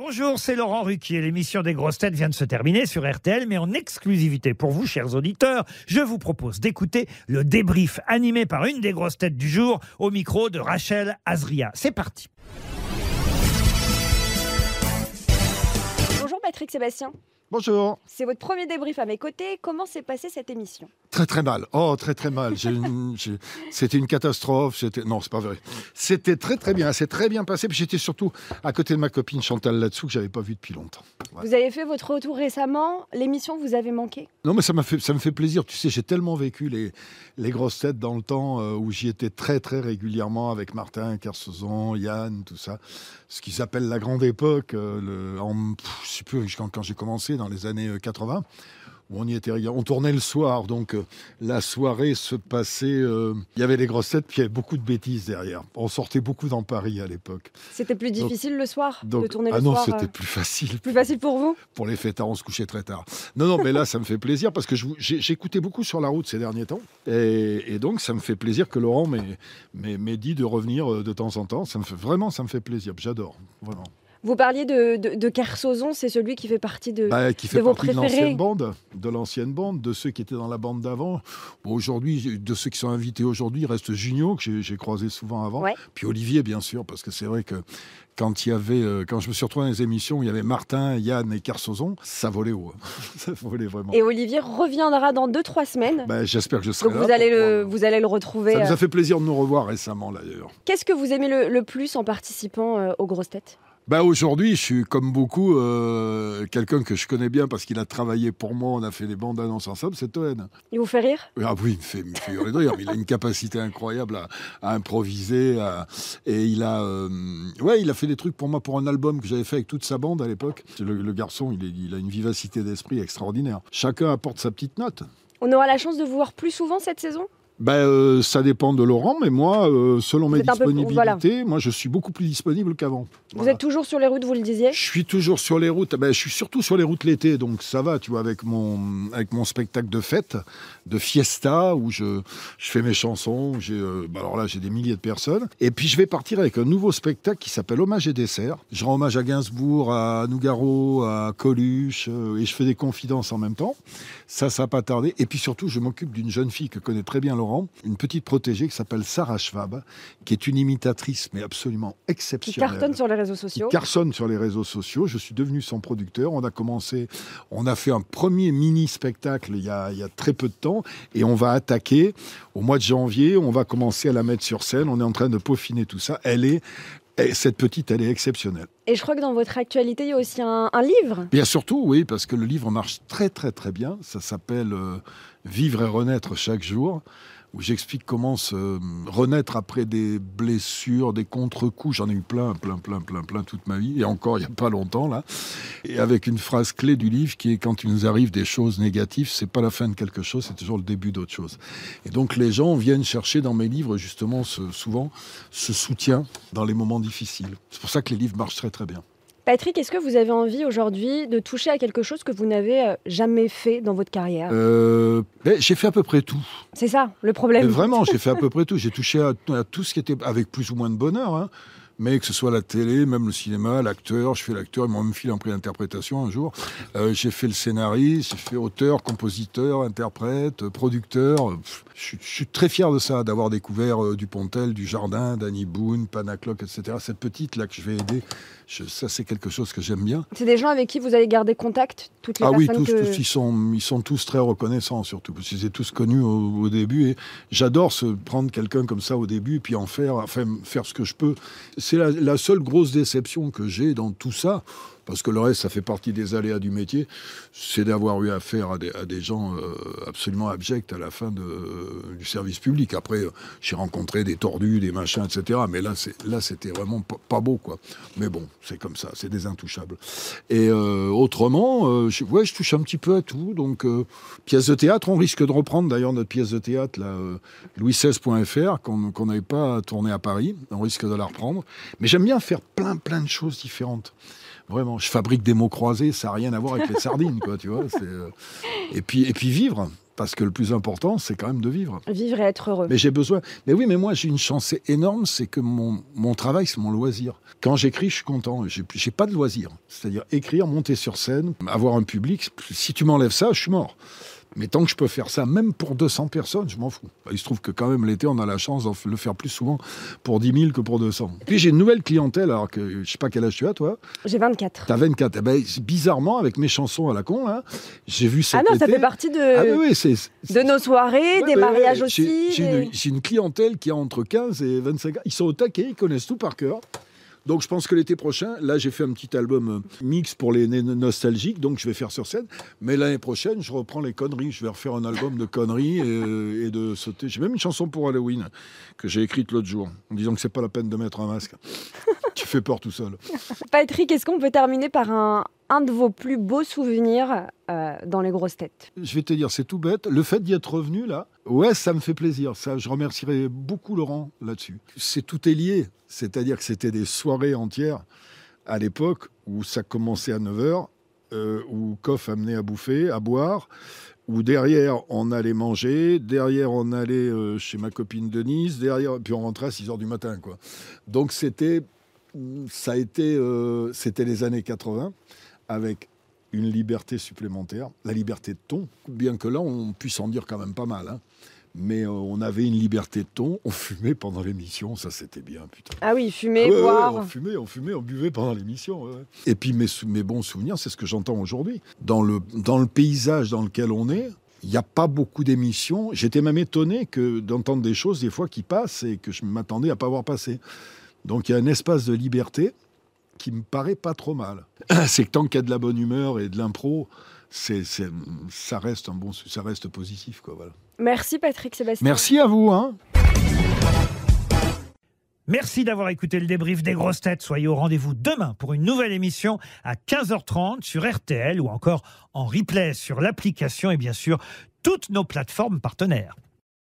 Bonjour, c'est Laurent Ruquier. L'émission des grosses têtes vient de se terminer sur RTL, mais en exclusivité pour vous, chers auditeurs, je vous propose d'écouter le débrief animé par une des grosses têtes du jour au micro de Rachel Azria. C'est parti. Bonjour Patrick Sébastien. Bonjour. C'est votre premier débrief à mes côtés. Comment s'est passée cette émission? Très très mal. Oh, très très mal. C'était une catastrophe. C'était non, c'est pas vrai. C'était très très bien. C'est très bien passé. Puis j'étais surtout à côté de ma copine Chantal là-dessous que j'avais pas vu depuis longtemps. Ouais. Vous avez fait votre retour récemment. L'émission vous avait manqué? Non, mais ça m'a fait ça me fait plaisir. Tu sais, j'ai tellement vécu les les grosses têtes dans le temps euh, où j'y étais très très régulièrement avec Martin, Kersozon, Yann, tout ça. Ce qu'ils appellent la grande époque. euh, le, en, pff, je sais plus quand, quand j'ai commencé dans les années euh, 80. On y était, on tournait le soir, donc euh, la soirée se passait. euh, Il y avait les grosses têtes, puis il y avait beaucoup de bêtises derrière. On sortait beaucoup dans Paris à l'époque. C'était plus Donc- difficile le soir Donc, de tourner ah le non, soir c'était euh, plus facile. Plus facile pour vous? Pour les fêtards, on se couchait très tard. Non, non, mais là, ça me fait plaisir parce que j'écoutais beaucoup sur la route ces derniers temps. Et, et donc, ça me fait plaisir que Laurent m'ait- dit de revenir de temps en temps. Ça me fait, vraiment, ça me fait plaisir. J'adore, vraiment. Vous parliez de, de, de Kersozon, c'est celui qui fait partie de. Bah, qui fait de vos partie de préférés. l'ancienne bande, de l'ancienne bande, de ceux qui étaient dans la bande d'avant. Bon, aujourd'hui, de ceux qui sont invités aujourd'hui, il reste Junio, que j'ai- croisé souvent avant. Ouais. Puis Olivier, bien sûr, parce que c'est vrai que quand il y avait, euh, quand je me suis retrouvé dans les émissions, où il y avait Martin, Yann et Kersozon, ça volait haut. hein. ça volait vraiment. Et Olivier reviendra dans 2-3 semaines. Bah, J'espère que je serai Donc là. vous allez, le, pouvoir- vous allez le retrouver. Ça nous euh. a fait plaisir de nous revoir récemment, d'ailleurs. Qu'est-ce que vous aimez le, le plus en participant euh, aux grosses têtes? Bah aujourd'hui, je suis comme beaucoup euh, quelqu'un que je connais bien parce qu'il a travaillé pour moi. On a fait les bandes annonces ensemble. C'est Toen. Il vous fait rire? Ah oui, il me fait, il me fait de rire. mais Il a une capacité incroyable à, à improviser. à- et il a, euh, ouais, il a fait des trucs pour moi pour un album que j'avais fait avec toute sa bande à l'époque. Le, le garçon, il, est- il a une vivacité d'esprit extraordinaire. Chacun apporte sa petite note. On aura la chance de vous voir plus souvent cette saison? Ben, euh, ça dépend de Laurent, mais moi, euh, selon mes peu- disponibilités, moi, je suis beaucoup plus disponible qu'avant. Vous Voilà. êtes toujours sur les routes, vous le disiez Je suis toujours sur les routes. Ben, je suis surtout sur les routes l'été, donc ça va, tu vois, avec mon, avec mon spectacle de fête, de fiesta, où je, je fais mes chansons. J'ai, euh, ben alors là, j'ai des milliers de personnes. Et puis, je vais partir avec un nouveau spectacle qui s'appelle Hommage et dessert. Je rends hommage à Gainsbourg, à Nougaro, à Coluche, et je fais des confidences en même temps. Ça, ça n'a pas tardé. Et puis surtout, je m'occupe d'une jeune fille que connaît très bien Laurent, une petite protégée qui s'appelle Sarah Schwab, qui est une imitatrice, mais absolument Qui exceptionnelle cartonne sur les réseaux sociaux. qui cartonne sur les réseaux sociaux. Je suis devenu son producteur. On a commencé, on a fait un premier mini spectacle il y a, il y a très peu de temps et on va attaquer au mois de janvier. On va commencer à la mettre sur scène. On est en train de peaufiner tout ça. Elle est, et cette petite, elle est exceptionnelle. Et je crois que dans votre actualité, il y a aussi un, un livre. Bien surtout, oui, parce que le livre marche très très très bien. Ça s'appelle euh, Vivre et renaître chaque jour, où j'explique comment se euh, renaître après des blessures, des contre-coups. J'en ai eu plein, plein, plein, plein, plein toute ma vie, et encore il n'y a pas longtemps là. Et avec une phrase clé du livre qui est quand il nous arrive des choses négatives, c'est pas la fin de quelque chose, c'est toujours le début d'autre chose. Et donc les gens viennent chercher dans mes livres justement souvent ce soutien dans les moments difficiles. C'est pour ça que les livres marchent très très bien. Patrick, est-ce que vous avez envie aujourd'hui de toucher à quelque chose que vous n'avez euh, jamais fait dans votre carrière? Euh, j'ai fait à peu près tout. C'est ça, le Mais problème. vraiment, j'ai fait à peu près tout. J'ai touché à, à tout ce qui était avec plus ou moins de bonheur. hein. Mais que ce soit la télé, même le cinéma, l'acteur, je fais l'acteur, ils m'ont même filé un prix d'interprétation un jour. Euh, j'ai fait le scénariste, j'ai fait auteur, compositeur, interprète, producteur. Je suis, très fier de ça, d'avoir découvert euh, Dupontel, du Jardin, Danny Boone, Panacloc, etc. Cette petite là que je vais aider, je- ça c'est quelque chose que j'aime bien. C'est des gens avec qui vous allez garder contact toutes les Ah oui, personnes tous, que... tous, ils, sont, ils sont tous très reconnaissants, surtout, parce qu'ils étaient tous connus au, au début. Et j'adore se prendre quelqu'un comme ça au début, et puis en faire, enfin, faire ce que je peux. C'est la, seule grosse déception que j'ai dans tout ça, parce que le reste, ça fait partie des aléas du métier, c'est d'avoir eu affaire à des, gens euh, absolument abjects à la fin du service public. Après, euh, j'ai rencontré des tordus, des machins, etc. Mais là, c'était vraiment pas, beau, quoi. Mais bon, c'est comme ça, c'est des intouchables. Et euh, autrement, je, ouais, je touche un petit peu à tout. Donc, pièce de théâtre, on risque de reprendre d'ailleurs notre pièce de théâtre, là, euh, louis16.fr, qu'on n'avait pas tourné à Paris. On risque de la reprendre. Mais j'aime bien faire plein, plein de choses différentes. Vraiment, je fabrique des mots croisés, ça n'a rien à voir avec les sardines, quoi, tu vois. euh, Et puis, et puis vivre. Parce que le plus important, c'est quand même de vivre. Vivre et être heureux. Mais j'ai besoin. Mais oui, mais moi, j'ai une chance énorme, c'est que mon, mon travail, c'est mon loisir. Quand j'écris, je suis content. J'ai pas de loisir. C'est-à-dire écrire, monter sur scène, avoir un public. Si tu m'enlèves ça, je suis mort. Mais tant que je peux faire ça, même pour 200 personnes, je m'en fous. Il se trouve que quand même l'été, on a la chance de le faire plus souvent pour 10 000 que pour 200. Puis j'ai une nouvelle clientèle, alors que je sais pas quel âge tu as, toi. J'ai 24. T'as 24. Eh ben, bizarrement, avec mes chansons à la con, là, j'ai vu cet Ah non, ça fait partie de, Ah oui, c'est... de nos soirées, Ouais, des mariages aussi. J'ai- des- une, une clientèle qui a entre 15 et 25 ans. Ils sont au taquet, ils connaissent tout par cœur. Donc je pense que l'été prochain, là j'ai fait un petit album euh, mix pour les nostalgiques, donc je vais faire sur scène. Mais l'année prochaine, je reprends les conneries. Je vais refaire un album de conneries et, et de sauter. J'ai même une chanson pour Halloween que j'ai écrite l'autre jour, en disant que c'est pas la peine de mettre un masque. Tu fais peur tout seul. Patrick, est-ce qu'on peut terminer par un, un de vos plus beaux souvenirs euh, dans les grosses têtes? Je vais te dire, c'est tout bête. Le fait d'y être revenu là, ouais, ça me fait plaisir. Ça, je remercierai beaucoup Laurent là-dessus. C'est tout est lié. C'est-à-dire que c'était des soirées entières à l'époque où ça commençait à 9h, euh, où Coff amenait à bouffer, à boire, où derrière on allait manger, derrière on allait euh, chez ma copine Denise, derrière, puis on rentrait à 6h du matin. Quoi. Donc c'était, ça a été, euh, c'était les années 80 avec une liberté supplémentaire, la liberté de ton, bien que là, on puisse en dire quand même pas mal. hein. Mais euh, on avait une liberté de ton, on fumait pendant l'émission, ça c'était bien, putain. Ah oui, fumer, Ah ouais, ouais, boire. on fumait, on fumait, on buvait pendant l'émission. ouais. Et puis mes, bons souvenirs, c'est ce que j'entends aujourd'hui. Dans le, dans le paysage dans lequel on est, il n'y a pas beaucoup d'émissions. J'étais même étonné que d'entendre des choses des fois qui passent et que je m'attendais à pas voir passer. Donc il y a un espace de liberté qui me paraît pas trop mal. C'est que tant qu'il y a de la bonne humeur et de l'impro, c'est, c'est- ça reste un bon, ça reste positif, quoi. Voilà. Merci Patrick Sébastien. Merci à vous, hein. Merci d'avoir écouté le débrief des grosses têtes. Soyez au rendez-vous demain pour une nouvelle émission à 15h30 sur RTL ou encore en replay sur l'application et bien sûr toutes nos plateformes partenaires.